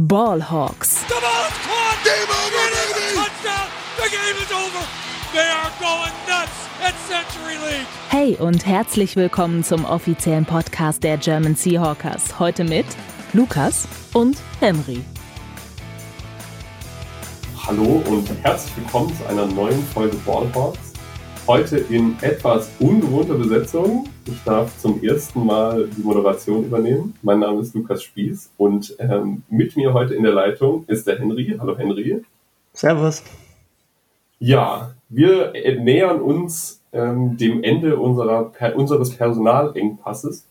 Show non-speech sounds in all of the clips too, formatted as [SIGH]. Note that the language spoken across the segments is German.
Ballhawks. The ball is caught. Game over, baby. Touchdown. The game is over. They are going nuts at Century League. Hey und herzlich willkommen zum offiziellen Podcast der German Seahawkers. Heute mit Lukas und Henry. Hallo und herzlich willkommen zu einer neuen Folge Ballhawks. Heute in etwas ungewohnter Besetzung. Ich darf zum ersten Mal die Moderation übernehmen. Mein Name ist Lukas Spieß und ähm, mit mir heute in der Leitung ist der Henry. Hallo Henry. Servus. Ja, wir nähern uns ähm, dem Ende unserer, per, unseres Personalengpasses.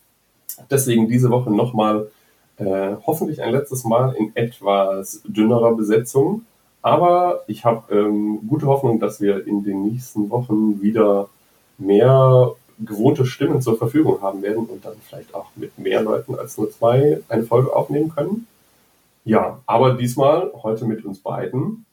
Deswegen diese Woche nochmal äh, hoffentlich ein letztes Mal in etwas dünnerer Besetzung. Aber ich habe ähm, gute Hoffnung, dass wir in den nächsten Wochen wieder mehr gewohnte Stimmen zur Verfügung haben werden und dann vielleicht auch mit mehr Leuten als nur zwei eine Folge aufnehmen können. Ja, aber diesmal heute mit uns beiden.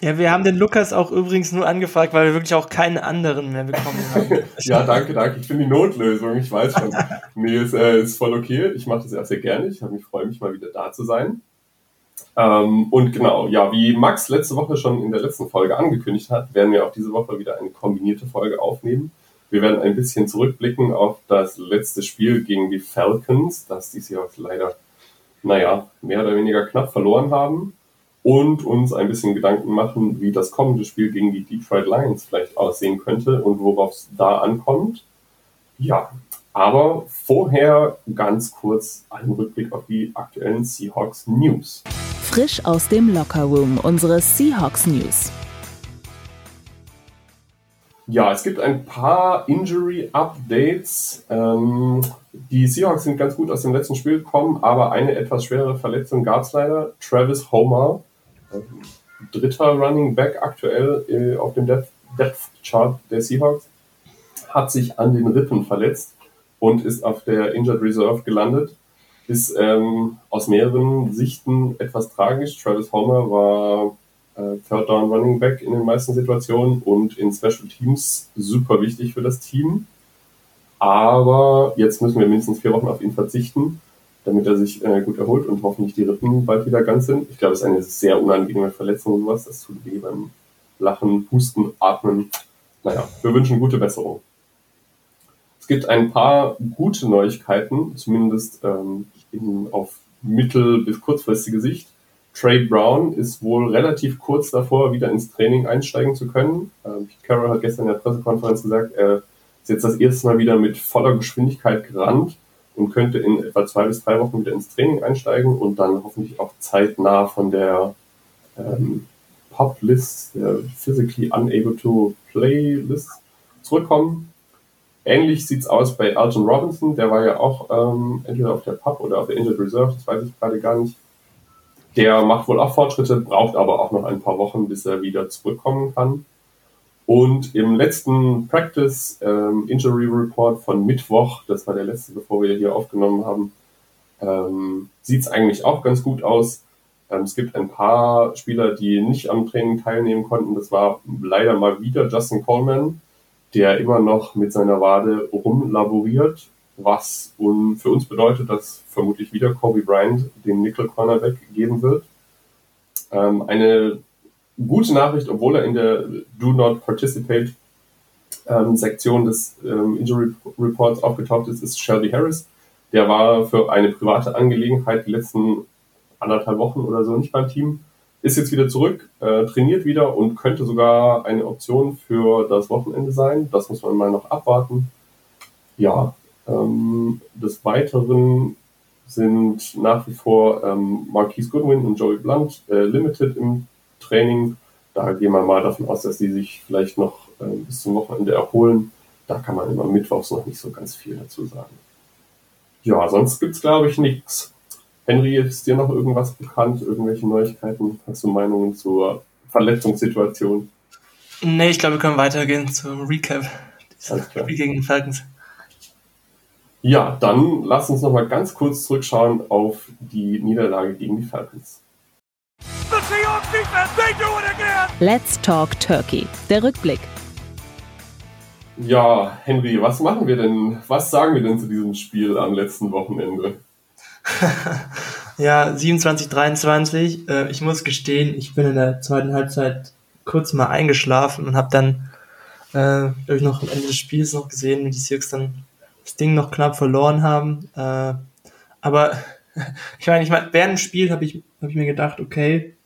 Ja, wir haben den Lukas auch übrigens nur angefragt, weil wir wirklich auch keinen anderen mehr bekommen haben. [LAUGHS] ja, danke, danke. Ich finde die Notlösung, ich weiß schon. [LAUGHS] nee, ist, äh, ist voll okay. Ich mache das ja sehr gerne. Ich mich freue mich mal wieder da zu sein. Ähm, und genau, ja, wie Max letzte Woche schon in der letzten Folge angekündigt hat, werden wir auch diese Woche wieder eine kombinierte Folge aufnehmen. Wir werden ein bisschen zurückblicken auf das letzte Spiel gegen die Falcons, das die Seahawks leider, naja, mehr oder weniger knapp verloren haben. Und uns ein bisschen Gedanken machen, wie das kommende Spiel gegen die Detroit Lions vielleicht aussehen könnte und worauf es da ankommt. Ja, aber vorher ganz kurz ein Rückblick auf die aktuellen Seahawks News. Frisch aus dem Lockerroom unsere Seahawks News. Ja, es gibt ein paar Injury-Updates. Ähm, die Seahawks sind ganz gut aus dem letzten Spiel gekommen, aber eine etwas schwere Verletzung gab es leider. Travis Homer, äh, dritter Running Back aktuell äh, auf dem Depth, Depth Chart der Seahawks, hat sich an den Rippen verletzt und ist auf der Injured Reserve gelandet. Ist ähm, aus mehreren Sichten etwas tragisch. Travis Homer war äh, Third Down Running Back in den meisten Situationen und in Special Teams super wichtig für das Team. Aber jetzt müssen wir mindestens vier Wochen auf ihn verzichten, damit er sich äh, gut erholt und hoffentlich die Rippen bald wieder ganz sind. Ich glaube, es ist eine sehr unangenehme Verletzung und sowas. Das tut weh beim Lachen, Husten, Atmen. Naja, wir wünschen gute Besserung. Gibt ein paar gute Neuigkeiten, zumindest ähm, in, auf mittel- bis kurzfristige Sicht. Trey Brown ist wohl relativ kurz davor, wieder ins Training einsteigen zu können. Ähm, Carroll hat gestern in der Pressekonferenz gesagt, er ist jetzt das erste Mal wieder mit voller Geschwindigkeit gerannt und könnte in etwa zwei bis drei Wochen wieder ins Training einsteigen und dann hoffentlich auch zeitnah von der ähm, Pub-List, der Physically Unable to Play List zurückkommen. Ähnlich sieht's aus bei Alton Robinson, der war ja auch ähm, entweder auf der Pub oder auf der Injured Reserve, das weiß ich gerade gar nicht. Der macht wohl auch Fortschritte, braucht aber auch noch ein paar Wochen, bis er wieder zurückkommen kann. Und im letzten Practice ähm, Injury Report von Mittwoch, das war der letzte, bevor wir hier aufgenommen haben, ähm, sieht's eigentlich auch ganz gut aus. Ähm, es gibt ein paar Spieler, die nicht am Training teilnehmen konnten. Das war leider mal wieder Justin Coleman, der immer noch mit seiner Wade rumlaboriert, was für uns bedeutet, dass vermutlich wieder Kobe Bryant den Nickel Cornerback geben wird. Ähm, eine gute Nachricht, obwohl er in der Do Not Participate ähm, Sektion des ähm, Injury Reports aufgetaucht ist, ist Shelby Harris. Der war für eine private Angelegenheit die letzten anderthalb Wochen oder so nicht beim Team ist jetzt wieder zurück, äh, trainiert wieder und könnte sogar eine Option für das Wochenende sein. Das muss man mal noch abwarten. Ja, ähm, des Weiteren sind nach wie vor ähm, Marquise Goodwin und Joey Blunt äh, limited im Training. Da gehen wir mal davon aus, dass die sich vielleicht noch äh, bis zum Wochenende erholen. Da kann man immer mittwochs noch nicht so ganz viel dazu sagen. Ja, sonst gibt's glaube ich nichts. Henry, ist dir noch irgendwas bekannt? Irgendwelche Neuigkeiten? Hast du Meinungen zur Verletzungssituation? Nee, ich glaube, wir können weitergehen zum Recap. Spiel gegen den Falcons. Ja, dann lass uns noch mal ganz kurz zurückschauen auf die Niederlage gegen die Falcons. Let's Talk Turkey. Der Rückblick. Ja, Henry, was machen wir denn? Was sagen wir denn zu diesem Spiel am letzten Wochenende? [LAUGHS] Ja, 27, 23. Äh, ich muss gestehen, ich bin in der zweiten Halbzeit kurz mal eingeschlafen und habe dann äh, ich noch am Ende des Spiels noch gesehen, wie die Seahawks dann das Ding noch knapp verloren haben. Äh, aber [LAUGHS] ich meine, ich meine, während dem Spiel habe ich, hab ich mir gedacht, okay,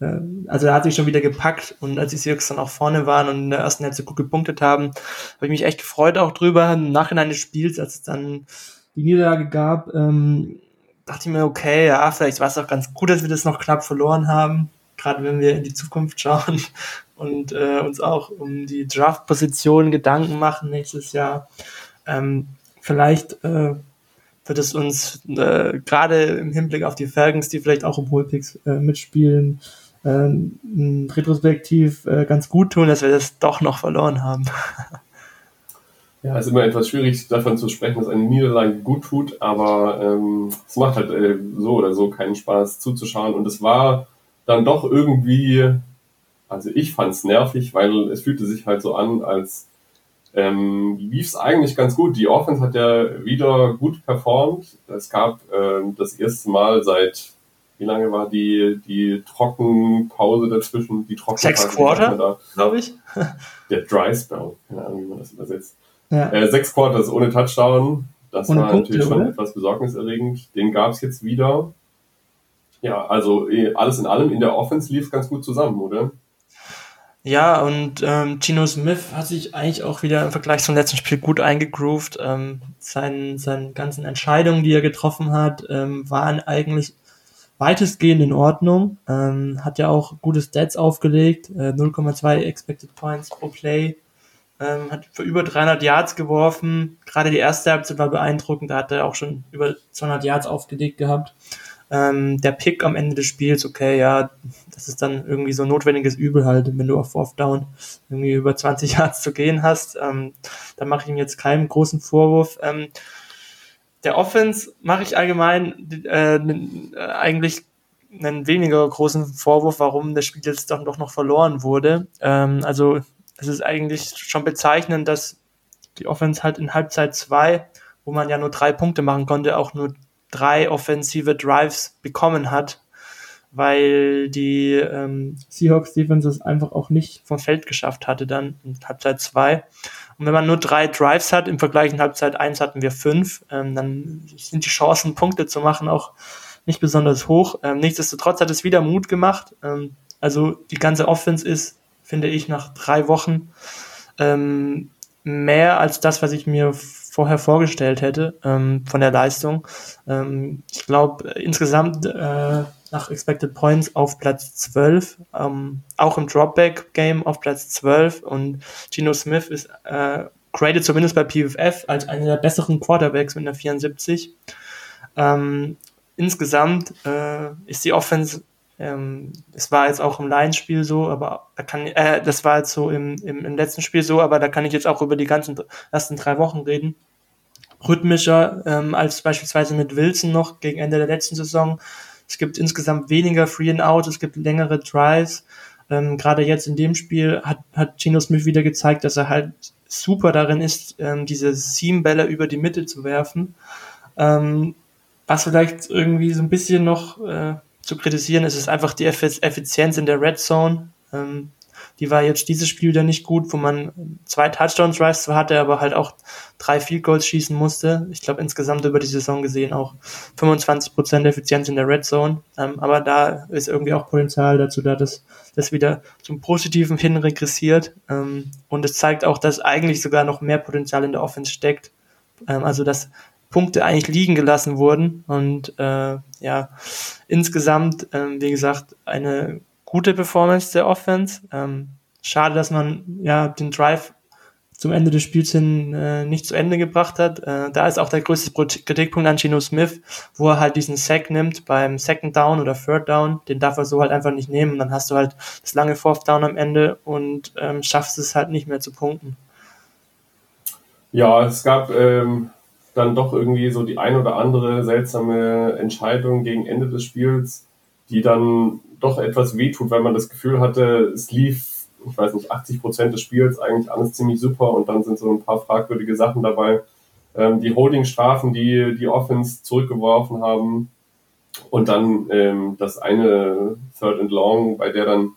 äh, also er hat sich schon wieder gepackt und als die Seahawks dann auch vorne waren und in der ersten Hälfte gut gepunktet haben, habe ich mich echt gefreut auch drüber. Im Nachhinein des Spiels, als es dann die Niederlage gab, ähm, dachte ich mir, okay, ja, vielleicht war es auch ganz gut, dass wir das noch knapp verloren haben, gerade wenn wir in die Zukunft schauen [LAUGHS] und äh, uns auch um die Draft-Position Gedanken machen nächstes Jahr. Ähm, vielleicht äh, wird es uns äh, gerade im Hinblick auf die Falcons, die vielleicht auch im Hohlpicks äh, mitspielen, äh, retrospektiv äh, ganz gut tun, dass wir das doch noch verloren haben. [LAUGHS] Ja, es ist immer etwas schwierig davon zu sprechen, dass eine Niederlage gut tut, aber ähm, es macht halt äh, so oder so keinen Spaß zuzuschauen. Und es war dann doch irgendwie, also ich fand es nervig, weil es fühlte sich halt so an, als ähm, lief es eigentlich ganz gut. Die Offense hat ja wieder gut performt. Es gab ähm, das erste Mal seit, wie lange war die, die Trockenpause dazwischen? Die Trockenpause. Sechs Quarter, glaube ich. Der Dry Spell, keine Ahnung, wie man das übersetzt. Ja. Äh, sechs Quarters ohne Touchdown. Das ohne war Punkte, natürlich schon oder? etwas besorgniserregend. Den gab es jetzt wieder. Ja, also eh, alles in allem in der Offense lief ganz gut zusammen, oder? Ja, und ähm, Gino Smith hat sich eigentlich auch wieder im Vergleich zum letzten Spiel gut eingegroovt. Ähm, seinen, seinen ganzen Entscheidungen, die er getroffen hat, ähm, waren eigentlich weitestgehend in Ordnung. Ähm, hat ja auch gute Stats aufgelegt, äh, 0,2 Expected Points pro Play, ähm, hat für über 300 Yards geworfen. Gerade die erste Halbzeit war beeindruckend, da hat er auch schon über 200 Yards aufgelegt gehabt. Ähm, der Pick am Ende des Spiels, okay, ja, das ist dann irgendwie so ein notwendiges Übel halt, wenn du auf Fourth Down irgendwie über 20 [LAUGHS] Yards zu gehen hast. Ähm, da mache ich ihm jetzt keinen großen Vorwurf. Ähm, der Offense mache ich allgemein äh, eigentlich einen weniger großen Vorwurf, warum das Spiel jetzt doch noch verloren wurde. Ähm, also es ist eigentlich schon bezeichnend, dass die Offense halt in Halbzeit zwei, wo man ja nur drei Punkte machen konnte, auch nur drei offensive Drives bekommen hat, weil die ähm, Seahawks Defense es einfach auch nicht vom Feld geschafft hatte dann in Halbzeit zwei. Und wenn man nur drei Drives hat, im Vergleich in Halbzeit eins hatten wir fünf, ähm, dann sind die Chancen, Punkte zu machen, auch nicht besonders hoch. Ähm, nichtsdestotrotz hat es wieder Mut gemacht. Ähm, also die ganze Offense ist finde ich, nach drei Wochen ähm, mehr als das, was ich mir vorher vorgestellt hätte ähm, von der Leistung. Ähm, ich glaube, insgesamt äh, nach Expected Points auf Platz 12, ähm, auch im Dropback-Game auf Platz 12 und Gino Smith ist äh, graded zumindest bei PFF als einer der besseren Quarterbacks mit einer 74. Ähm, insgesamt äh, ist die Offense ähm, das war jetzt auch im Lions-Spiel so, aber da kann äh, das war jetzt so im, im, im letzten Spiel so, aber da kann ich jetzt auch über die ganzen ersten drei Wochen reden. Rhythmischer ähm, als beispielsweise mit Wilson noch gegen Ende der letzten Saison. Es gibt insgesamt weniger Free and Out, es gibt längere Drives. Ähm, Gerade jetzt in dem Spiel hat, hat Gino Smith wieder gezeigt, dass er halt super darin ist, ähm, diese Seam-Bälle über die Mitte zu werfen. Ähm, was vielleicht irgendwie so ein bisschen noch äh, zu kritisieren. Es ist einfach die Effizienz in der Red Zone. Ähm, die war jetzt dieses Spiel wieder nicht gut, wo man zwei Touchdown-Drives zwar hatte, aber halt auch drei Field Goals schießen musste. Ich glaube insgesamt über die Saison gesehen auch 25% Effizienz in der Red Zone. Ähm, aber da ist irgendwie auch Potenzial dazu da, dass das wieder zum Positiven hin regressiert. Ähm, und es zeigt auch, dass eigentlich sogar noch mehr Potenzial in der Offense steckt. Ähm, also dass Punkte eigentlich liegen gelassen wurden. Und äh, ja, insgesamt, ähm, wie gesagt, eine gute Performance der Offense. Ähm, schade, dass man ja den Drive zum Ende des Spiels hin äh, nicht zu Ende gebracht hat. Äh, da ist auch der größte Kritikpunkt an Gino Smith, wo er halt diesen Sack nimmt beim Second Down oder Third Down. Den darf er so halt einfach nicht nehmen. dann hast du halt das lange Fourth Down am Ende und ähm, schaffst es halt nicht mehr zu punkten. Ja, es gab ähm, dann doch irgendwie so die ein oder andere seltsame Entscheidung gegen Ende des Spiels, die dann doch etwas wehtut, weil man das Gefühl hatte, es lief, ich weiß nicht, 80 Prozent des Spiels eigentlich alles ziemlich super und dann sind so ein paar fragwürdige Sachen dabei. Ähm, die Holding-Strafen, die die Offense zurückgeworfen haben, Und dann ähm, das eine Third and Long, bei der dann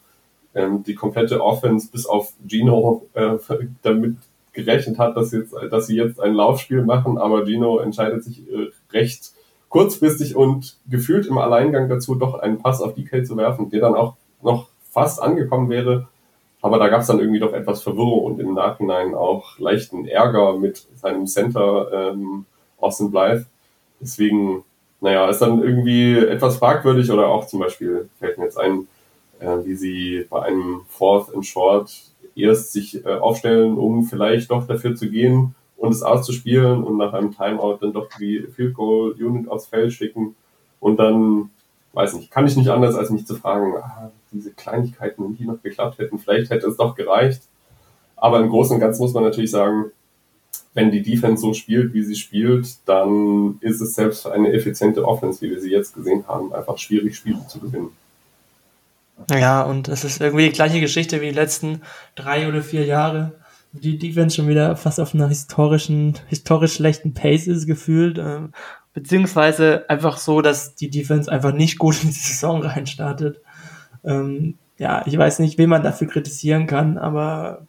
ähm, die komplette Offense bis auf Gino äh, damit gerechnet hat, dass, jetzt, dass sie jetzt ein Laufspiel machen, aber Gino entscheidet sich äh, recht kurzfristig und gefühlt im Alleingang dazu, doch einen Pass auf DK zu werfen, der dann auch noch fast angekommen wäre. Aber da gab es dann irgendwie doch etwas Verwirrung und im Nachhinein auch leichten Ärger mit seinem Center ähm, Austin Blythe. Deswegen, naja, ist dann irgendwie etwas fragwürdig oder auch zum Beispiel fällt mir jetzt ein, äh, wie sie bei einem Fourth and Short erst sich äh, aufstellen, um vielleicht doch dafür zu gehen und es auszuspielen und nach einem Timeout dann doch die Field Goal Unit aufs Feld schicken und dann, weiß nicht, kann ich nicht anders als mich zu fragen, ah, diese Kleinigkeiten, wenn die noch geklappt hätten, vielleicht hätte es doch gereicht. Aber im Großen und Ganzen muss man natürlich sagen, wenn die Defense so spielt, wie sie spielt, dann ist es selbst für eine effiziente Offense, wie wir sie jetzt gesehen haben, einfach schwierig, Spiele zu gewinnen. Ja, und es ist irgendwie die gleiche Geschichte wie die letzten drei oder vier Jahre. Die Defense schon wieder fast auf einer historischen, historisch schlechten Pace ist gefühlt. Äh, beziehungsweise einfach so, dass die Defense einfach nicht gut in die Saison reinstartet. Ähm, ja, ich weiß nicht, wen man dafür kritisieren kann, aber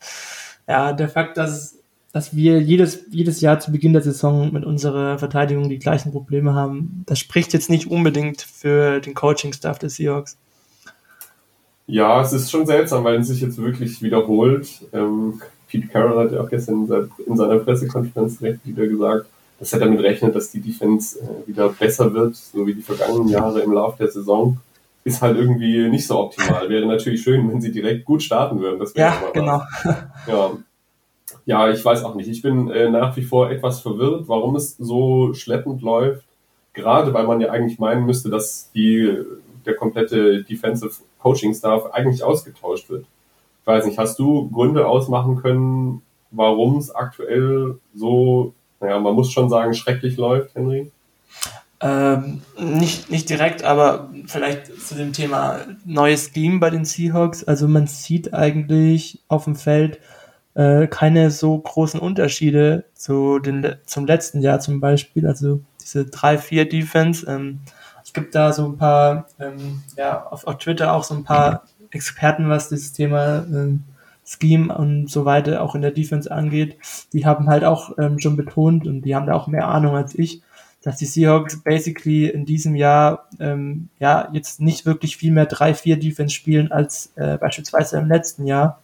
ja, der Fakt, dass, dass wir jedes, jedes Jahr zu Beginn der Saison mit unserer Verteidigung die gleichen Probleme haben, das spricht jetzt nicht unbedingt für den Coaching-Staff des Seahawks. Ja, es ist schon seltsam, weil es sich jetzt wirklich wiederholt. Ähm, Pete Carroll hat ja auch gestern in seiner Pressekonferenz direkt wieder gesagt, dass er damit rechnet, dass die Defense äh, wieder besser wird, so wie die vergangenen Jahre im Laufe der Saison. Ist halt irgendwie nicht so optimal. Wäre natürlich schön, wenn sie direkt gut starten würden. Das ja, genau. Ja. ja, ich weiß auch nicht. Ich bin äh, nach wie vor etwas verwirrt, warum es so schleppend läuft. Gerade weil man ja eigentlich meinen müsste, dass die, der komplette Defensive Coaching Staff eigentlich ausgetauscht wird. Ich weiß nicht, hast du Gründe ausmachen können, warum es aktuell so, naja, man muss schon sagen, schrecklich läuft, Henry? Ähm, nicht, nicht direkt, aber vielleicht zu dem Thema neues Scheme bei den Seahawks. Also man sieht eigentlich auf dem Feld äh, keine so großen Unterschiede zu den, zum letzten Jahr zum Beispiel. Also diese 3-4-Defense. Ähm, es gibt da so ein paar, ähm, ja, auf, auf Twitter auch so ein paar Experten, was dieses Thema ähm, Scheme und so weiter auch in der Defense angeht. Die haben halt auch ähm, schon betont und die haben da auch mehr Ahnung als ich, dass die Seahawks basically in diesem Jahr ähm, ja jetzt nicht wirklich viel mehr 3-4 Defense spielen als äh, beispielsweise im letzten Jahr.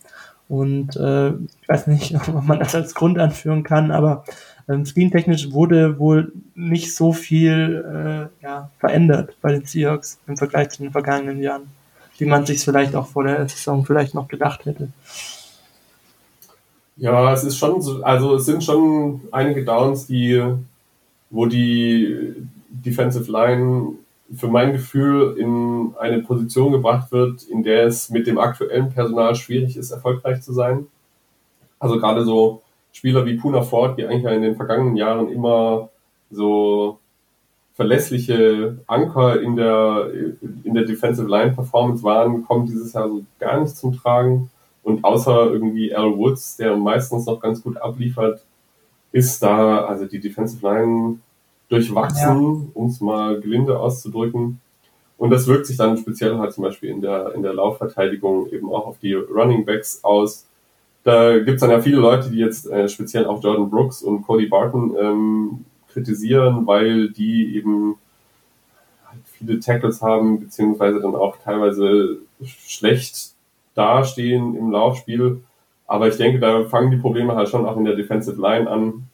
Und äh, ich weiß nicht, [LAUGHS] ob man das als Grund anführen kann, aber ähm, Screen-technisch wurde wohl nicht so viel äh, ja, verändert bei den Seahawks im Vergleich zu den vergangenen Jahren, wie man sich vielleicht auch vor der Saison vielleicht noch gedacht hätte. Ja, es ist schon so, also es sind schon einige Downs, die, wo die Defensive Line für mein Gefühl in eine Position gebracht wird, in der es mit dem aktuellen Personal schwierig ist, erfolgreich zu sein. Also gerade so Spieler wie Puna Ford, die eigentlich in den vergangenen Jahren immer so verlässliche Anker in der, in der Defensive Line Performance waren, kommen dieses Jahr so gar nicht zum Tragen. Und außer irgendwie Al Woods, der meistens noch ganz gut abliefert, ist da also die Defensive Line durchwachsen, ja. um es mal gelinde auszudrücken. Und das wirkt sich dann speziell halt zum Beispiel in der, in der Laufverteidigung eben auch auf die Running Backs aus. Da gibt's dann ja viele Leute, die jetzt äh, speziell auch Jordan Brooks und Cody Barton ähm, kritisieren, weil die eben halt viele Tackles haben, beziehungsweise dann auch teilweise schlecht dastehen im Laufspiel. Aber ich denke, da fangen die Probleme halt schon auch in der Defensive Line an,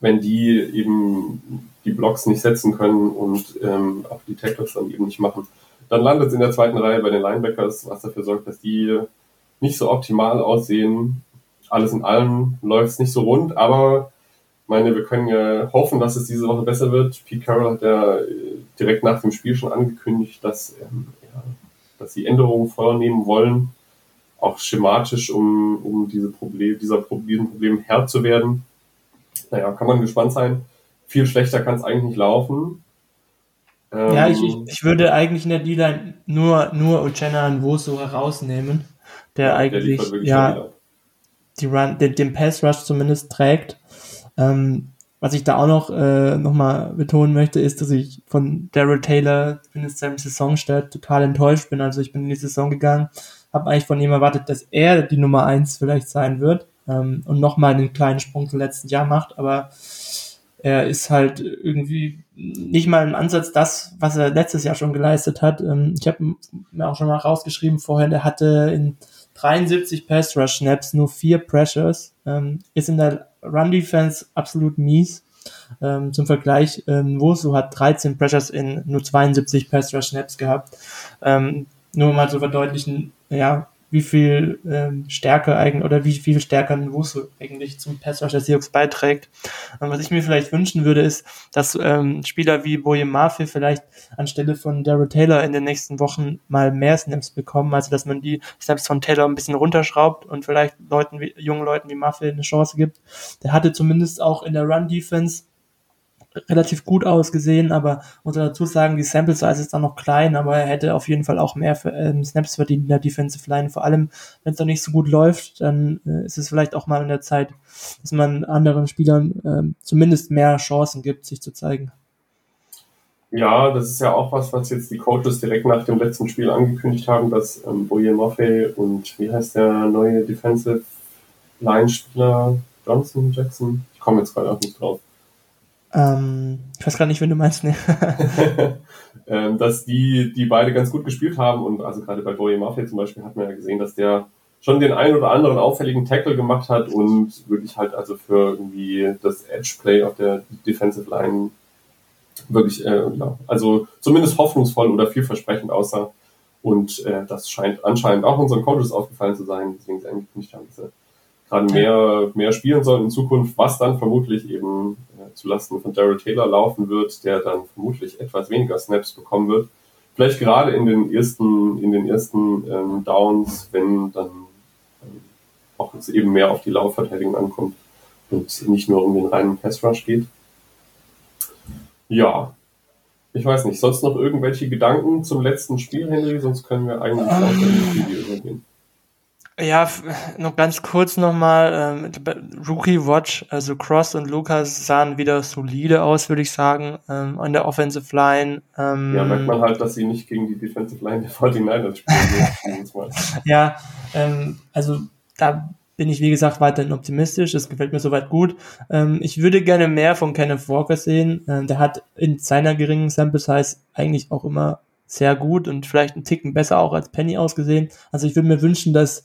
wenn die eben die Blocks nicht setzen können und ähm, auch die Tackles dann eben nicht machen. Dann landet es in der zweiten Reihe bei den Linebackers, was dafür sorgt, dass die nicht so optimal aussehen. Alles in allem läuft es nicht so rund, aber meine, wir können ja hoffen, dass es diese Woche besser wird. Pete Carroll hat ja äh, direkt nach dem Spiel schon angekündigt, dass, ähm, ja, dass sie Änderungen vornehmen wollen, auch schematisch, um, um diese Problem, dieser Problem, Problem Herr zu werden. Naja, kann man gespannt sein. Viel schlechter kann es eigentlich nicht laufen. ja, ich, ich, ähm, ich würde eigentlich in der D-Line nur, nur Uchenna und Woso herausnehmen der ja, eigentlich der ja die Run, den, den Pass Rush zumindest trägt. Ähm, was ich da auch noch, äh, noch mal betonen möchte, ist, dass ich von Daryl Taylor, zumindest seinem Saisonstart, total enttäuscht bin. Also ich bin in die Saison gegangen, habe eigentlich von ihm erwartet, dass er die Nummer eins vielleicht sein wird ähm, und nochmal einen kleinen Sprung zum letzten Jahr macht, aber er ist halt irgendwie nicht mal im Ansatz das, was er letztes Jahr schon geleistet hat. Ähm, ich habe mir auch schon mal rausgeschrieben vorher, er hatte in 73 Pass Rush Snaps nur vier Pressures, ähm, ist in der Run Defense absolut mies. Ähm, zum Vergleich, ähm, Wosu hat 13 Pressures in nur 72 Pass Rush Snaps gehabt. Nur mal zu verdeutlichen, ja, wie viel ähm, Stärke eigentlich oder wie viel stärker ein Wusu eigentlich zum Pass Rush der Seahawks beiträgt. Und was ich mir vielleicht wünschen würde, ist, dass ähm, Spieler wie Boye Murphy vielleicht anstelle von Daryl Taylor in den nächsten Wochen mal mehr Snaps bekommen, also dass man die Snaps von Taylor ein bisschen runterschraubt und vielleicht Leuten wie, jungen Leuten wie Murphy eine Chance gibt. Der hatte zumindest auch in der Run Defense relativ gut ausgesehen, aber muss dazu sagen, die Sample Size ist dann noch klein, aber er hätte auf jeden Fall auch mehr für, ähm, Snaps verdient in der Defensive Line. Vor allem, wenn es dann nicht so gut läuft, dann äh, ist es vielleicht auch mal in der Zeit, dass man anderen Spielern äh, zumindest mehr Chancen gibt, sich zu zeigen. Ja, das ist ja auch was, was jetzt die Coaches direkt nach dem letzten Spiel angekündigt haben, dass ähm, Boye Maffei und wie heißt der neue Defensive Line-Spieler Johnson Jackson? Ich komme jetzt gerade auch nicht drauf ähm, ich weiß gar nicht, wenn du meinst, ne? [LAUGHS] ähm, dass die, die beide ganz gut gespielt haben und also gerade bei Boye Mafia zum Beispiel hat man ja gesehen, dass der schon den einen oder anderen auffälligen Tackle gemacht hat und wirklich halt also für irgendwie das Edge-Play auf der Defensive Line wirklich, äh, ja, also zumindest hoffnungsvoll oder vielversprechend aussah. Und äh, das scheint anscheinend auch unseren Coaches aufgefallen zu sein, deswegen sie haben, dass er gerade mehr, mehr spielen soll in Zukunft, was dann vermutlich eben äh, zulasten von Daryl Taylor laufen wird, der dann vermutlich etwas weniger Snaps bekommen wird. Vielleicht gerade in den ersten, in den ersten ähm, Downs, wenn dann ähm, auch es eben mehr auf die Laufverteidigung ankommt und nicht nur um den reinen Pass Rush geht. Ja, ich weiß nicht, sonst noch irgendwelche Gedanken zum letzten Spiel, Henry? Sonst können wir eigentlich weiter in das Video übergehen. Ja, noch ganz kurz nochmal, ähm, Rookie Watch, also Cross und Lucas sahen wieder solide aus, würde ich sagen, ähm, an der Offensive Line. Ähm, ja, merkt man halt, dass sie nicht gegen die Defensive Line der 49ers spielen. [LAUGHS] ja, ähm, also da bin ich, wie gesagt, weiterhin optimistisch. Das gefällt mir soweit gut. Ähm, ich würde gerne mehr von Kenneth Walker sehen. Ähm, der hat in seiner geringen Sample Size eigentlich auch immer sehr gut und vielleicht einen Ticken besser auch als Penny ausgesehen. Also ich würde mir wünschen, dass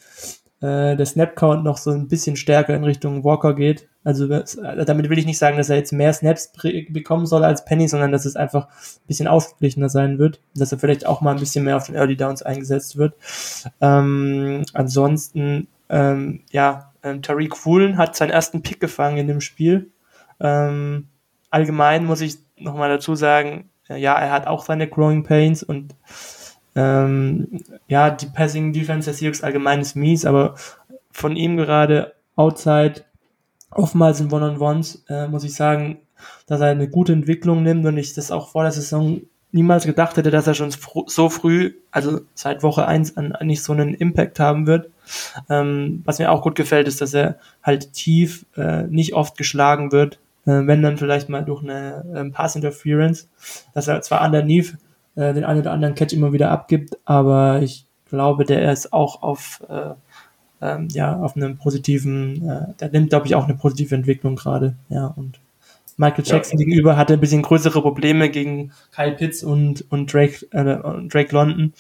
äh, der Snap-Count noch so ein bisschen stärker in Richtung Walker geht. Also damit will ich nicht sagen, dass er jetzt mehr Snaps bekommen soll als Penny, sondern dass es einfach ein bisschen ausgeglichener sein wird. Dass er vielleicht auch mal ein bisschen mehr auf den Early Downs eingesetzt wird. Ähm, ansonsten, ähm, ja, ähm, Tariq Woolen hat seinen ersten Pick gefangen in dem Spiel. Ähm, allgemein muss ich nochmal dazu sagen, ja, er hat auch seine Growing Pains und ähm, ja, die Passing Defense der Seahawks allgemein ist mies, aber von ihm gerade outside, oftmals in One-on-Ones, äh, muss ich sagen, dass er eine gute Entwicklung nimmt und ich das auch vor der Saison niemals gedacht hätte, dass er schon so früh, also seit Woche eins an, an nicht so einen Impact haben wird. Ähm, was mir auch gut gefällt, ist, dass er halt tief äh, nicht oft geschlagen wird, äh, wenn dann vielleicht mal durch eine ähm, Pass Interference, dass er zwar underneath äh, den einen oder anderen Catch immer wieder abgibt, aber ich glaube, der ist auch auf äh, ähm, ja auf einem positiven, äh, der nimmt glaube ich auch eine positive Entwicklung gerade, ja und Michael Jackson ja. gegenüber hatte ein bisschen größere Probleme gegen Kyle Pitts und, und Drake, äh, Drake London.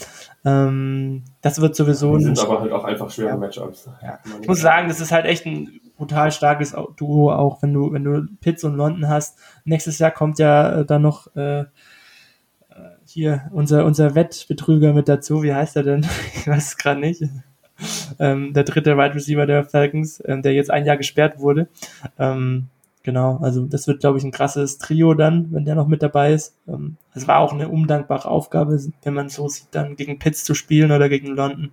Ähm, das wird sowieso. Die sind aber halt auch einfach schwere ja. Matchups. Ja. Ich muss sagen, das ist halt echt ein brutal starkes Duo, auch wenn du, wenn du Pitts und London hast. Nächstes Jahr kommt ja äh, dann noch äh, äh, hier unser, unser Wettbetrüger mit dazu. Wie heißt er denn? [LAUGHS] ich weiß es gerade nicht. Ähm, der dritte Wide Receiver der Falcons, ähm, der jetzt ein Jahr gesperrt wurde. Ähm, genau, also das wird, glaube ich, ein krasses Trio dann, wenn der noch mit dabei ist. Ähm, es war auch eine undankbare Aufgabe, wenn man so sieht, dann gegen Pitts zu spielen oder gegen London.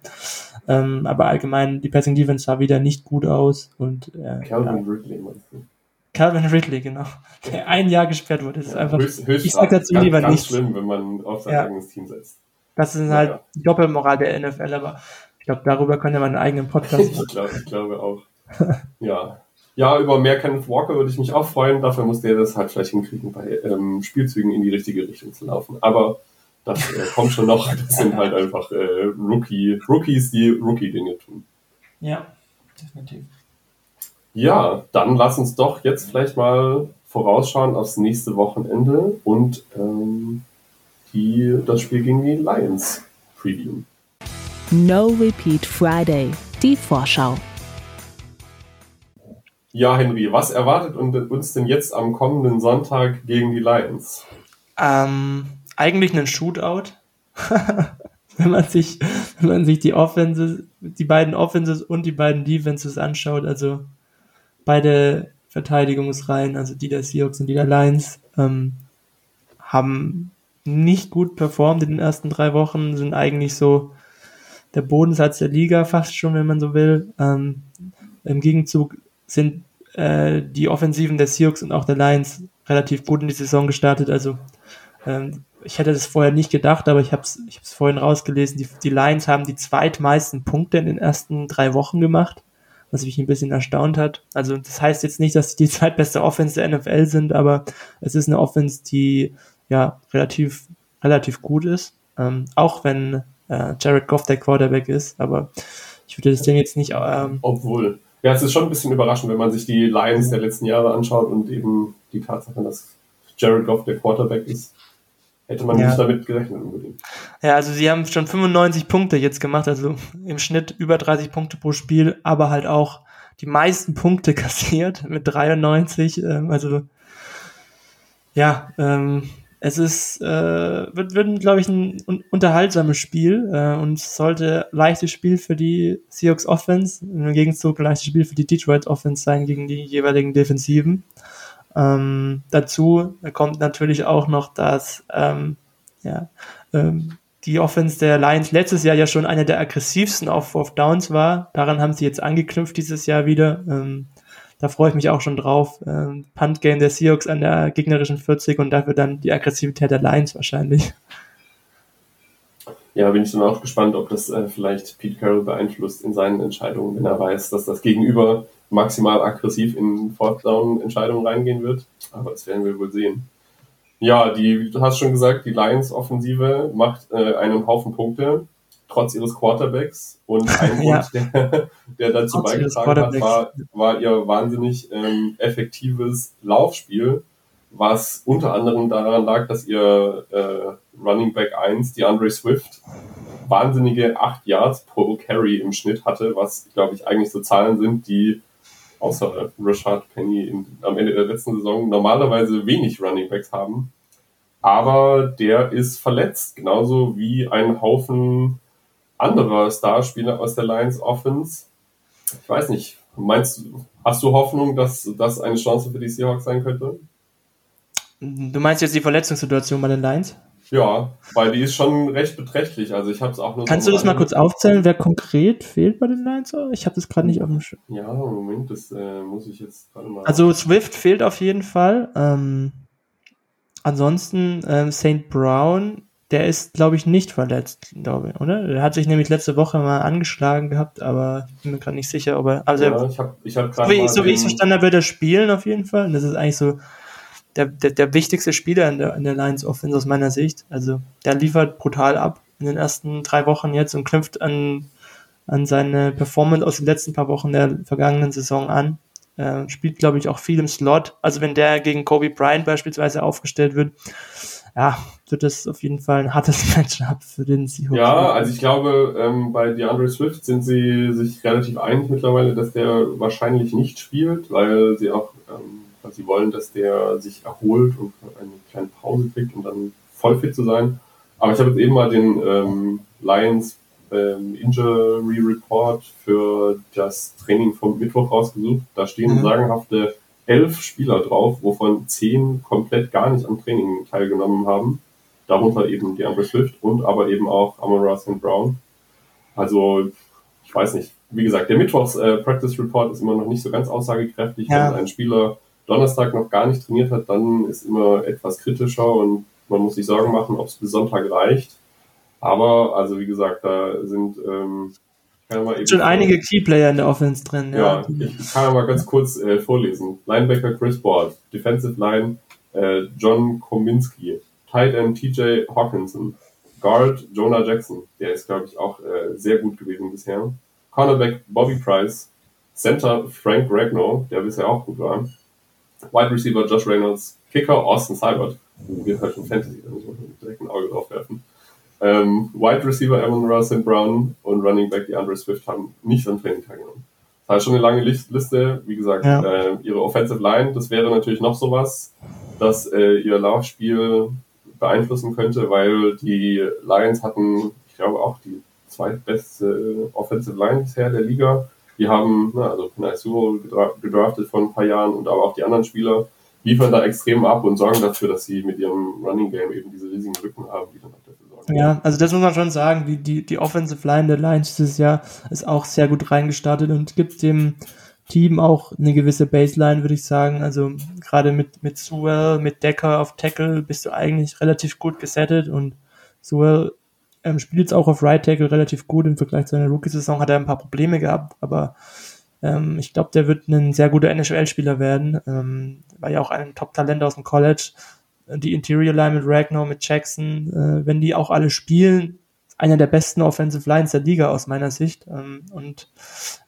Ähm, aber allgemein, die Passing Defense sah wieder nicht gut aus. Und, äh, Calvin ja. Ridley meinst du? Calvin Ridley, genau. Der ein Jahr gesperrt wurde. Das ist einfach, höchst, höchst ich sag dazu ganz, lieber ganz nicht. schlimm, wenn man auf sein ja. eigenes Team setzt. Das ist halt ja. die Doppelmoral der NFL, aber ich glaube, darüber könnte man einen eigenen Podcast machen. [LAUGHS] ich, glaub, ich glaube auch. [LAUGHS] ja. Ja, über mehr Kenneth Walker würde ich mich auch freuen. Dafür muss der das halt vielleicht hinkriegen, bei ähm, Spielzügen in die richtige Richtung zu laufen. Aber das äh, kommt schon noch. Das sind halt einfach äh, Rookie, Rookies, die Rookie-Dinge tun. Ja, definitiv. Ja, dann lass uns doch jetzt vielleicht mal vorausschauen aufs nächste Wochenende und ähm, die, das Spiel gegen die Lions previewen. No Repeat Friday, die Vorschau. Ja, Henry, was erwartet uns denn jetzt am kommenden Sonntag gegen die Lions? Ähm, eigentlich einen Shootout. [LAUGHS] wenn man sich, wenn man sich die Offenses, die beiden Offenses und die beiden Defenses anschaut, also beide Verteidigungsreihen, also die der Seahawks und die der Lions, ähm, haben nicht gut performt in den ersten drei Wochen, sind eigentlich so der Bodensatz der Liga fast schon, wenn man so will. Ähm, Im Gegenzug sind äh, die Offensiven der Seahawks und auch der Lions relativ gut in die Saison gestartet. Also ähm, ich hätte das vorher nicht gedacht, aber ich habe es ich vorhin rausgelesen. Die, die Lions haben die zweitmeisten Punkte in den ersten drei Wochen gemacht was mich ein bisschen erstaunt hat. Also das heißt jetzt nicht, dass sie die [LAUGHS] zweitbeste Offense der NFL sind, aber es ist eine Offense, die ja relativ, relativ gut ist. Ähm, auch wenn äh, Jared Goff der Quarterback ist, aber ich würde das Ding jetzt nicht. Ähm, Obwohl. Ja, es ist schon ein bisschen überraschend, wenn man sich die Lions der letzten Jahre anschaut und eben die Tatsache, dass Jared Goff der Quarterback ist. Hätte man ja. nicht damit gerechnet unbedingt. Ja, also sie haben schon 95 Punkte jetzt gemacht, also im Schnitt über 30 Punkte pro Spiel, aber halt auch die meisten Punkte [LAUGHS] kassiert mit 93. Ähm, also ja, ähm, es ist, äh, wird, wird glaube ich, ein un unterhaltsames Spiel äh, und sollte leichtes Spiel für die Seahawks Offense, im Gegenzug leichtes Spiel für die Detroit Offense sein gegen die jeweiligen Defensiven. Ähm, dazu kommt natürlich auch noch, dass ähm, ja, ähm, die Offense der Lions letztes Jahr ja schon eine der aggressivsten auf Fourth Downs war. Daran haben sie jetzt angeknüpft dieses Jahr wieder. Ähm, da freue ich mich auch schon drauf. Ähm, Punt Game der Seahawks an der gegnerischen 40 und dafür dann die Aggressivität der Lions wahrscheinlich. Ja, bin ich dann auch gespannt, ob das äh, vielleicht Pete Carroll beeinflusst in seinen Entscheidungen, wenn er weiß, dass das Gegenüber maximal aggressiv in Fourth Down Entscheidungen reingehen wird. Aber das werden wir wohl sehen. Ja, die, du hast schon gesagt, die Lions Offensive macht äh, einen Haufen Punkte, trotz ihres Quarterbacks. Und [LAUGHS] ein ja. Punkt, der, der dazu trotz beigetragen hat, war, war ihr wahnsinnig ähm, effektives Laufspiel, was unter anderem daran lag, dass ihr äh, Running Back 1, die Andre Swift, wahnsinnige 8 Yards pro Carry im Schnitt hatte, was, glaube ich, eigentlich so Zahlen sind, die außer Rashad Penny in, am Ende der letzten Saison normalerweise wenig Running Backs haben. Aber der ist verletzt, genauso wie ein Haufen anderer Starspieler aus der Lions Offense. Ich weiß nicht, meinst du, hast du Hoffnung, dass das eine Chance für die Seahawks sein könnte? Du meinst jetzt die Verletzungssituation bei den Lions? Ja, weil die ist schon recht beträchtlich. Also ich habe es auch nur. Kannst so du das mal kurz aufzählen, wer konkret fehlt bei den Lions? Ich habe das gerade nicht auf dem Schirm. Ja, Moment, das äh, muss ich jetzt gerade mal. Also Swift fehlt auf jeden Fall. Ähm, ansonsten ähm, St. Brown, der ist, glaube ich, nicht verletzt, glaube ich, oder? Der hat sich nämlich letzte Woche mal angeschlagen gehabt, aber ich bin mir gerade nicht sicher, ob er. Also ja, ich habe ich hab. So, so wie ich es verstanden habe, wird er spielen auf jeden Fall. Und das ist eigentlich so der, der, der wichtigste Spieler in der, in der Lions Offense aus meiner Sicht. Also der liefert brutal ab in den ersten drei Wochen jetzt und knüpft an, an seine Performance aus den letzten paar Wochen der vergangenen Saison an. Äh, spielt, glaube ich, auch viel im Slot. Also wenn der gegen Kobe Bryant beispielsweise aufgestellt wird, ja, wird das auf jeden Fall ein hartes [LAUGHS] Matchup für den Seahawks. Ja, also ich glaube, ähm, bei DeAndre Swift sind sie sich relativ einig mittlerweile, dass der wahrscheinlich nicht spielt, weil sie auch ähm, Sie wollen, dass der sich erholt und eine kleine Pause kriegt, um dann voll fit zu sein. Aber ich habe jetzt eben mal den ähm, Lions ähm, Injury Report für das Training vom Mittwoch rausgesucht. Da stehen mhm. sagenhafte elf Spieler drauf, wovon zehn komplett gar nicht am Training teilgenommen haben. Darunter eben die Amber Swift und aber eben auch Amara St. Brown. Also, ich weiß nicht. Wie gesagt, der Mittwochs äh, Practice Report ist immer noch nicht so ganz aussagekräftig, ja. wenn ein Spieler Donnerstag noch gar nicht trainiert hat, dann ist immer etwas kritischer und man muss sich Sorgen machen, ob es bis Sonntag reicht. Aber, also wie gesagt, da sind ähm, Schon einige Keyplayer in der Offense drin. Ja, ja ich kann mal ganz kurz äh, vorlesen. Linebacker Chris Ward, Defensive Line äh, John Kominski, Tight End TJ Hawkinson, Guard Jonah Jackson, der ist, glaube ich, auch äh, sehr gut gewesen bisher. Cornerback Bobby Price, Center Frank Ragnow, der bisher auch gut war. Wide Receiver Josh Reynolds, Kicker Austin Seibert, wir halt schon Fantasy, da muss man direkt ein Auge drauf werfen. Ähm, Wide Receiver Evan Russell Brown und Running Back DeAndre Swift haben nicht am Training teilgenommen. Das heißt schon eine lange Liste, wie gesagt, ja. äh, ihre Offensive Line, das wäre natürlich noch sowas, dass äh, ihr Laufspiel beeinflussen könnte, weil die Lions hatten, ich glaube auch die zweitbeste Offensive Line bisher der Liga. Die haben, ne, also Naisuro gedraftet vor ein paar Jahren und aber auch die anderen Spieler liefern da extrem ab und sorgen dafür, dass sie mit ihrem Running Game eben diese riesigen Lücken haben, die dann. Ja, also das muss man schon sagen, die, die, die Offensive Line der Lions dieses Jahr ist auch sehr gut reingestartet und gibt dem Team auch eine gewisse Baseline, würde ich sagen. Also gerade mit, mit Sewell, mit Decker auf Tackle bist du eigentlich relativ gut gesettet und Sewell ähm, spielt jetzt auch auf Right Tackle relativ gut im Vergleich zu seiner Rookie-Saison, hat er ein paar Probleme gehabt, aber ähm, ich glaube, der wird ein sehr guter NHL-Spieler werden. Ähm, war ja auch ein Top-Talent aus dem College. Die Interior Line mit Ragnar, mit Jackson, äh, wenn die auch alle spielen, einer der besten Offensive Lines der Liga aus meiner Sicht. Ähm, und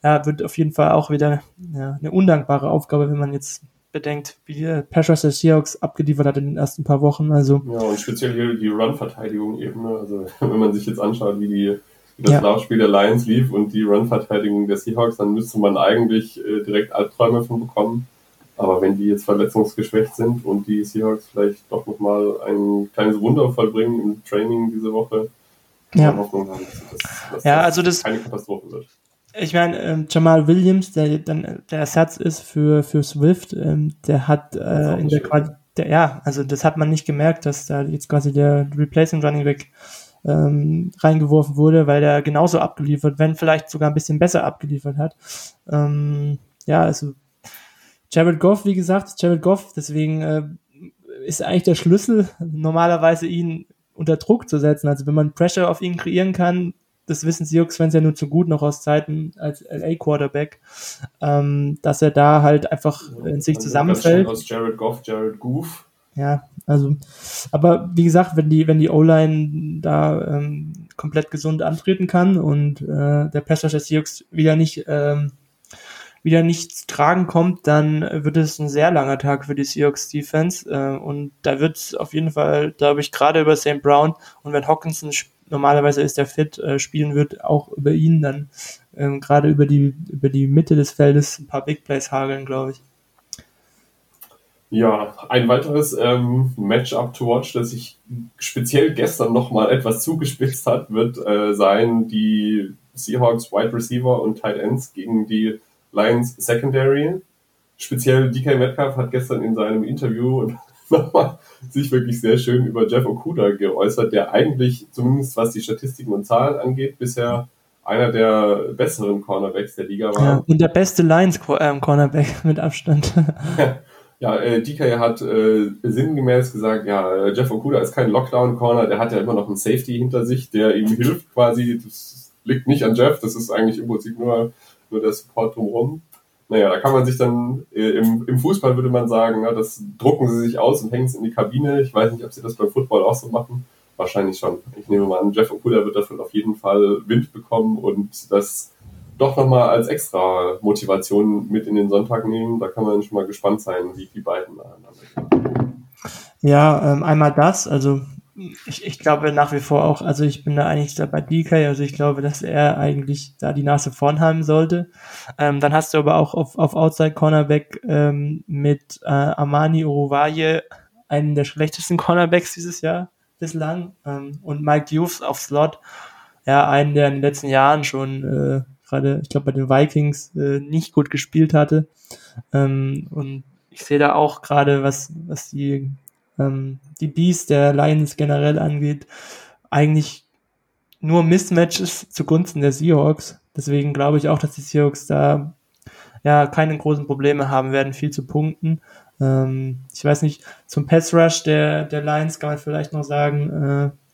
ja, wird auf jeden Fall auch wieder ja, eine undankbare Aufgabe, wenn man jetzt bedenkt, wie der Patriots der Seahawks abgeliefert hat in den ersten paar Wochen. Also ja, und speziell hier die Run-Verteidigung eben. Ne? Also [LAUGHS] wenn man sich jetzt anschaut, wie die wie das ja. Laufspiel der Lions lief und die Run-Verteidigung der Seahawks, dann müsste man eigentlich äh, direkt Albträume von bekommen. Aber wenn die jetzt verletzungsgeschwächt sind und die Seahawks vielleicht doch nochmal ein kleines Wunder vollbringen im Training diese Woche, ja. Hoffnung haben, dass, dass ja, also das keine Katastrophe wird. Ich meine, ähm, Jamal Williams, der dann der Ersatz ist für, für Swift, ähm, der hat äh, in der Quali der, ja, also das hat man nicht gemerkt, dass da jetzt quasi der Replacement Running Back ähm, reingeworfen wurde, weil der genauso abgeliefert, wenn vielleicht sogar ein bisschen besser abgeliefert hat. Ähm, ja, also Jared Goff, wie gesagt, Jared Goff, deswegen äh, ist eigentlich der Schlüssel, normalerweise ihn unter Druck zu setzen. Also wenn man Pressure auf ihn kreieren kann, das wissen Seahawks wenn ja nur zu gut noch aus Zeiten als LA-Quarterback, ähm, dass er da halt einfach in sich zusammenfällt. Aus Jared Goff, Jared Goof. Ja, also, aber wie gesagt, wenn die, wenn die O-Line da ähm, komplett gesund antreten kann und äh, der Passer der Seahawks wieder nicht ähm, wieder nicht tragen kommt, dann wird es ein sehr langer Tag für die Seahawks Defense. Äh, und da wird es auf jeden Fall, glaube ich, gerade über St. Brown und wenn Hawkinson normalerweise ist der fit, äh, spielen wird, auch über ihn dann ähm, gerade über die, über die Mitte des Feldes ein paar Big Plays hageln, glaube ich. Ja, ein weiteres ähm, Matchup to watch, das sich speziell gestern nochmal etwas zugespitzt hat, wird äh, sein die Seahawks Wide Receiver und Tight Ends gegen die Lions Secondary. Speziell DK Metcalf hat gestern in seinem Interview [LAUGHS] nochmal sich wirklich sehr schön über Jeff Okuda geäußert, der eigentlich, zumindest was die Statistiken und Zahlen angeht, bisher einer der besseren Cornerbacks der Liga war. Ja, und der beste Lions-Cornerback ähm, [LAUGHS] mit Abstand. ja, äh, DK hat äh, sinngemäß gesagt, ja, Jeff Okuda ist kein Lockdown-Corner, der hat ja immer noch einen Safety hinter sich, der ihm hilft quasi. Das liegt nicht an Jeff, das ist eigentlich im Prinzip nur nur der Support drumherum. Naja, da kann man sich dann, äh, im, im Fußball würde man sagen, ja, das drucken sie sich aus und hängen es in die Kabine. Ich weiß nicht, ob sie das beim Football auch so machen. Wahrscheinlich schon. Ich nehme mal an, Jeff Okuda wird davon auf jeden Fall Wind bekommen und das doch nochmal als extra Motivation mit in den Sonntag nehmen. Da kann man schon mal gespannt sein, wie die beiden aneinander Ja, ähm, einmal das, also ich, ich glaube nach wie vor auch, also ich bin da eigentlich da bei DK, also ich glaube, dass er eigentlich da die Nase vorn haben sollte. Ähm, dann hast du aber auch auf, auf Outside Cornerback ähm, mit äh, Amani Uruvaye einen der schlechtesten Cornerbacks dieses Jahr bislang ähm, und Mike Hughes auf Slot, ja, einen, der in den letzten Jahren schon äh, gerade, ich glaube, bei den Vikings äh, nicht gut gespielt hatte. Ähm, und ich sehe da auch gerade, was, was die ähm, die Bees der Lions generell angeht, eigentlich nur Mismatches zugunsten der Seahawks. Deswegen glaube ich auch, dass die Seahawks da ja keine großen Probleme haben werden, viel zu punkten. Ähm, ich weiß nicht, zum Pass Rush der, der Lions kann man vielleicht noch sagen,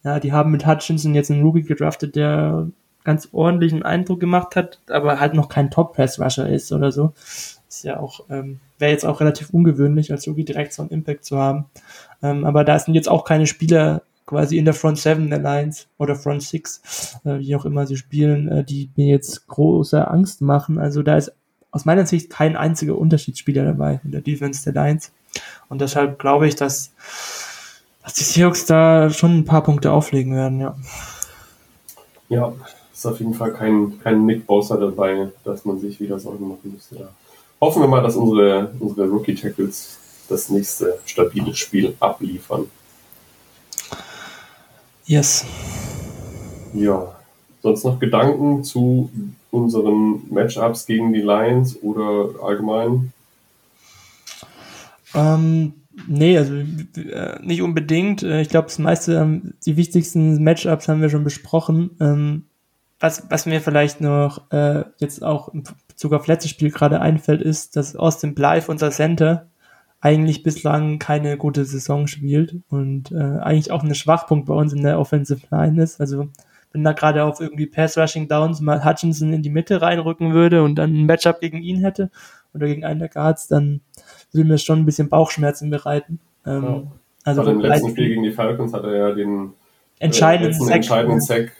äh, ja, die haben mit Hutchinson jetzt einen Rookie gedraftet, der ganz ordentlichen Eindruck gemacht hat, aber halt noch kein Top-Pass-Rusher ist oder so. Ist ja auch, ähm, wäre jetzt auch relativ ungewöhnlich, als Rookie direkt so einen Impact zu haben. Ähm, aber da sind jetzt auch keine Spieler quasi in der Front 7 der Lions oder Front 6, äh, wie auch immer sie spielen, äh, die mir jetzt große Angst machen. Also da ist aus meiner Sicht kein einziger Unterschiedsspieler dabei in der Defense der Lions. Und deshalb glaube ich, dass, dass die Seahawks da schon ein paar Punkte auflegen werden, ja. Ja, ist auf jeden Fall kein, kein Nick Bosa dabei, dass man sich wieder Sorgen machen müsste. Da. Hoffen wir mal, dass unsere, unsere Rookie-Tackles das nächste stabile Spiel abliefern. Yes. Ja, sonst noch Gedanken zu unseren Matchups gegen die Lions oder allgemein? Ähm, nee, also äh, nicht unbedingt. Äh, ich glaube, das meiste, ähm, die wichtigsten Matchups haben wir schon besprochen. Ähm, was, was mir vielleicht noch äh, jetzt auch Bezug auf letztes Spiel gerade einfällt, ist, dass Austin Blythe, unser Center, eigentlich bislang keine gute Saison spielt und äh, eigentlich auch ein Schwachpunkt bei uns in der Offensive Line ist. Also wenn da gerade auf irgendwie Pass-Rushing Downs mal Hutchinson in die Mitte reinrücken würde und dann ein Matchup gegen ihn hätte oder gegen einen der Guards, dann würde mir schon ein bisschen Bauchschmerzen bereiten. Ähm, ja. Also Bei dem letzten Spiel gegen die Falcons hat er ja den äh, entscheidenden, äh, Sack, entscheidenden Sack,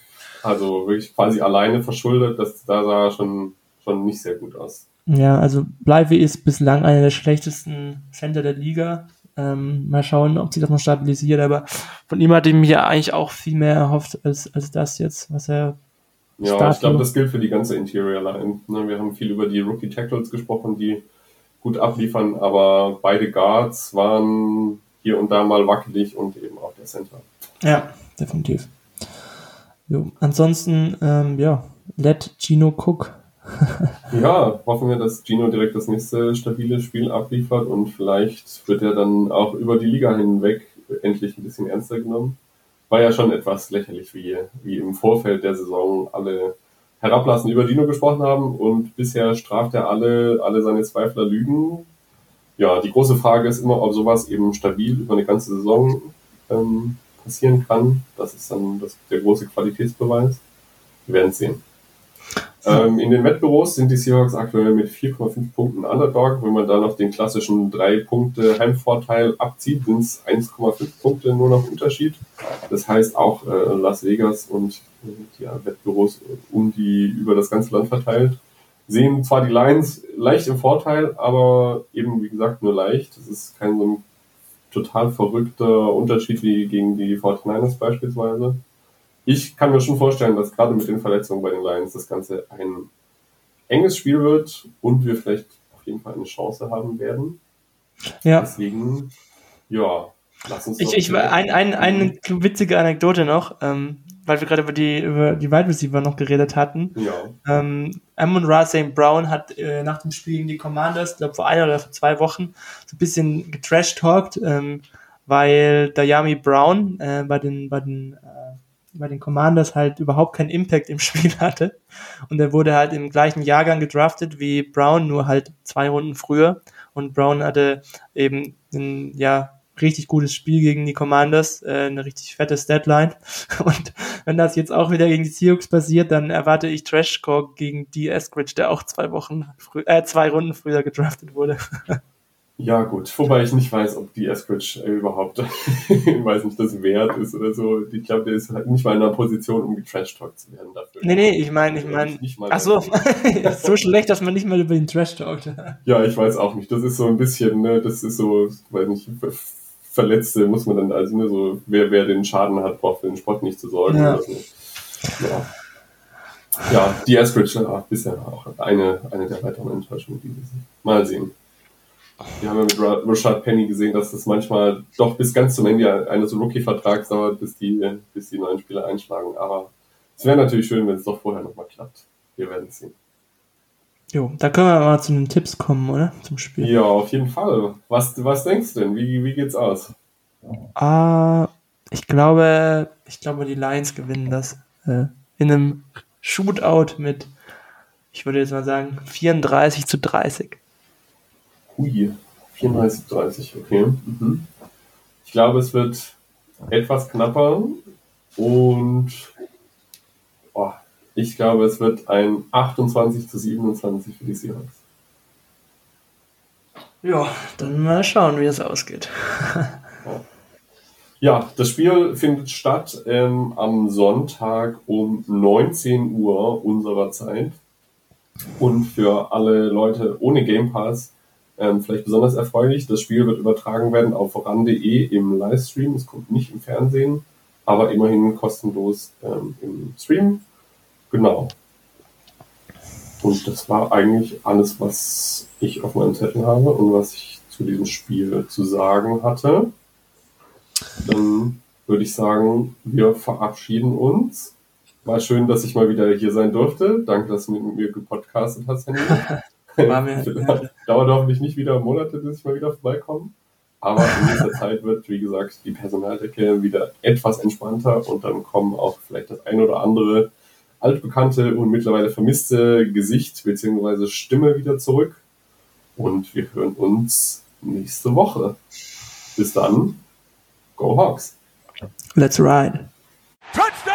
also wirklich quasi alleine verschuldet. Das, da sah er schon, schon nicht sehr gut aus. Ja, also Bleiwe ist bislang einer der schlechtesten Center der Liga. Ähm, mal schauen, ob sich das noch stabilisiert, aber von ihm hatte ich mir eigentlich auch viel mehr erhofft als, als das jetzt, was er. Ja, ich glaube, das gilt für die ganze Interior Line. Ne? Wir haben viel über die Rookie Tackles gesprochen, die gut abliefern, aber beide Guards waren hier und da mal wackelig und eben auch der Center. Ja, definitiv. Jo. Ansonsten, ähm, ja, let Gino Cook [LAUGHS] ja, hoffen wir, dass Gino direkt das nächste stabile Spiel abliefert und vielleicht wird er dann auch über die Liga hinweg endlich ein bisschen ernster genommen. War ja schon etwas lächerlich, wie, wie im Vorfeld der Saison alle herablassen über Gino gesprochen haben und bisher straft er alle, alle seine Zweifler Lügen. Ja, die große Frage ist immer, ob sowas eben stabil über eine ganze Saison ähm, passieren kann. Das ist dann das, der große Qualitätsbeweis. Wir werden es sehen. Ähm, in den Wettbüros sind die Seahawks aktuell mit 4,5 Punkten Underdog. Wenn man da noch den klassischen 3 Punkte Heimvorteil abzieht, sind es 1,5 Punkte nur noch Unterschied. Das heißt auch äh, Las Vegas und äh, die Wettbüros um die über das ganze Land verteilt sehen zwar die Lions leicht im Vorteil, aber eben wie gesagt nur leicht. Das ist kein so ein total verrückter Unterschied wie gegen die 49ers beispielsweise ich kann mir schon vorstellen, dass gerade mit den Verletzungen bei den Lions das Ganze ein enges Spiel wird und wir vielleicht auf jeden Fall eine Chance haben werden. Ja. Deswegen, ja, lass uns. Ich, ich, ein, ein, eine witzige Anekdote noch, ähm, weil wir gerade über die, über die Wide Receiver noch geredet hatten. Ja. Ähm, Amon Ra St. Brown hat äh, nach dem Spiel gegen die Commanders, glaube vor einer oder vor zwei Wochen, so ein bisschen getrash-talkt, ähm, weil Dayami Brown äh, bei den, bei den äh, bei den Commanders halt überhaupt keinen Impact im [LAUGHS] Spiel hatte. Und er wurde halt im gleichen Jahrgang gedraftet wie Brown, nur halt zwei Runden früher. Und Brown hatte eben ein, ja, richtig gutes Spiel gegen die Commanders, äh, eine richtig fette Statline. [LAUGHS] Und wenn das jetzt auch wieder gegen die Seahawks passiert, dann erwarte ich Trashcore gegen die Eskridge, der auch zwei Wochen früh, äh, zwei Runden früher gedraftet wurde. [LAUGHS] Ja, gut. Wobei ich nicht weiß, ob die Eskridge überhaupt, ich [LAUGHS] weiß nicht, das wert ist oder so. Ich glaube, der ist halt nicht mal in einer Position, um getrash-talkt zu werden dafür. Nee, nee, ich meine, ich meine, ach so, [LAUGHS] so schlecht, dass man nicht mal über den Trash talkt. [LAUGHS] ja, ich weiß auch nicht. Das ist so ein bisschen, ne, das ist so, weiß nicht, Verletzte muss man dann, also, ne, so, wer, wer den Schaden hat, braucht für den Sport nicht zu sorgen. Ja. So. ja. ja. die Eskridge, ja, bisher auch eine, eine der weiteren Enttäuschungen dieses Mal sehen. Wir haben ja mit Rashad Penny gesehen, dass das manchmal doch bis ganz zum Ende eines Rookie-Vertrags dauert, bis die, bis die neuen Spieler einschlagen. Aber es wäre natürlich schön, wenn es doch vorher nochmal klappt. Wir werden es sehen. Jo, da können wir mal zu den Tipps kommen, oder? Zum Spiel. Ja, auf jeden Fall. Was, was denkst du denn? Wie, wie geht's aus? Ah, ich glaube, ich glaube, die Lions gewinnen das äh, in einem Shootout mit, ich würde jetzt mal sagen, 34 zu 30. Hui, 34, 30, okay. Mhm. Ich glaube, es wird etwas knapper und oh, Ich glaube, es wird ein 28 zu 27 für die Seahawks. Ja, dann mal schauen, wie es ausgeht. [LAUGHS] ja, das Spiel findet statt ähm, am Sonntag um 19 Uhr unserer Zeit. Und für alle Leute ohne Game Pass ähm, vielleicht besonders erfreulich, das Spiel wird übertragen werden auf ran.de im Livestream. Es kommt nicht im Fernsehen, aber immerhin kostenlos ähm, im Stream. Genau. Und das war eigentlich alles, was ich auf meinem Zettel habe und was ich zu diesem Spiel zu sagen hatte. Dann würde ich sagen, wir verabschieden uns. War schön, dass ich mal wieder hier sein durfte. Danke, dass du mit mir gepodcastet hast, Henry. [LAUGHS] War mir, [LAUGHS] Dauert hoffentlich nicht wieder Monate, bis ich mal wieder vorbeikomme. Aber in dieser [LAUGHS] Zeit wird, wie gesagt, die Personaldecke wieder etwas entspannter und dann kommen auch vielleicht das ein oder andere altbekannte und mittlerweile vermisste Gesicht bzw. Stimme wieder zurück. Und wir hören uns nächste Woche. Bis dann, go Hawks! Let's ride! Touchdown!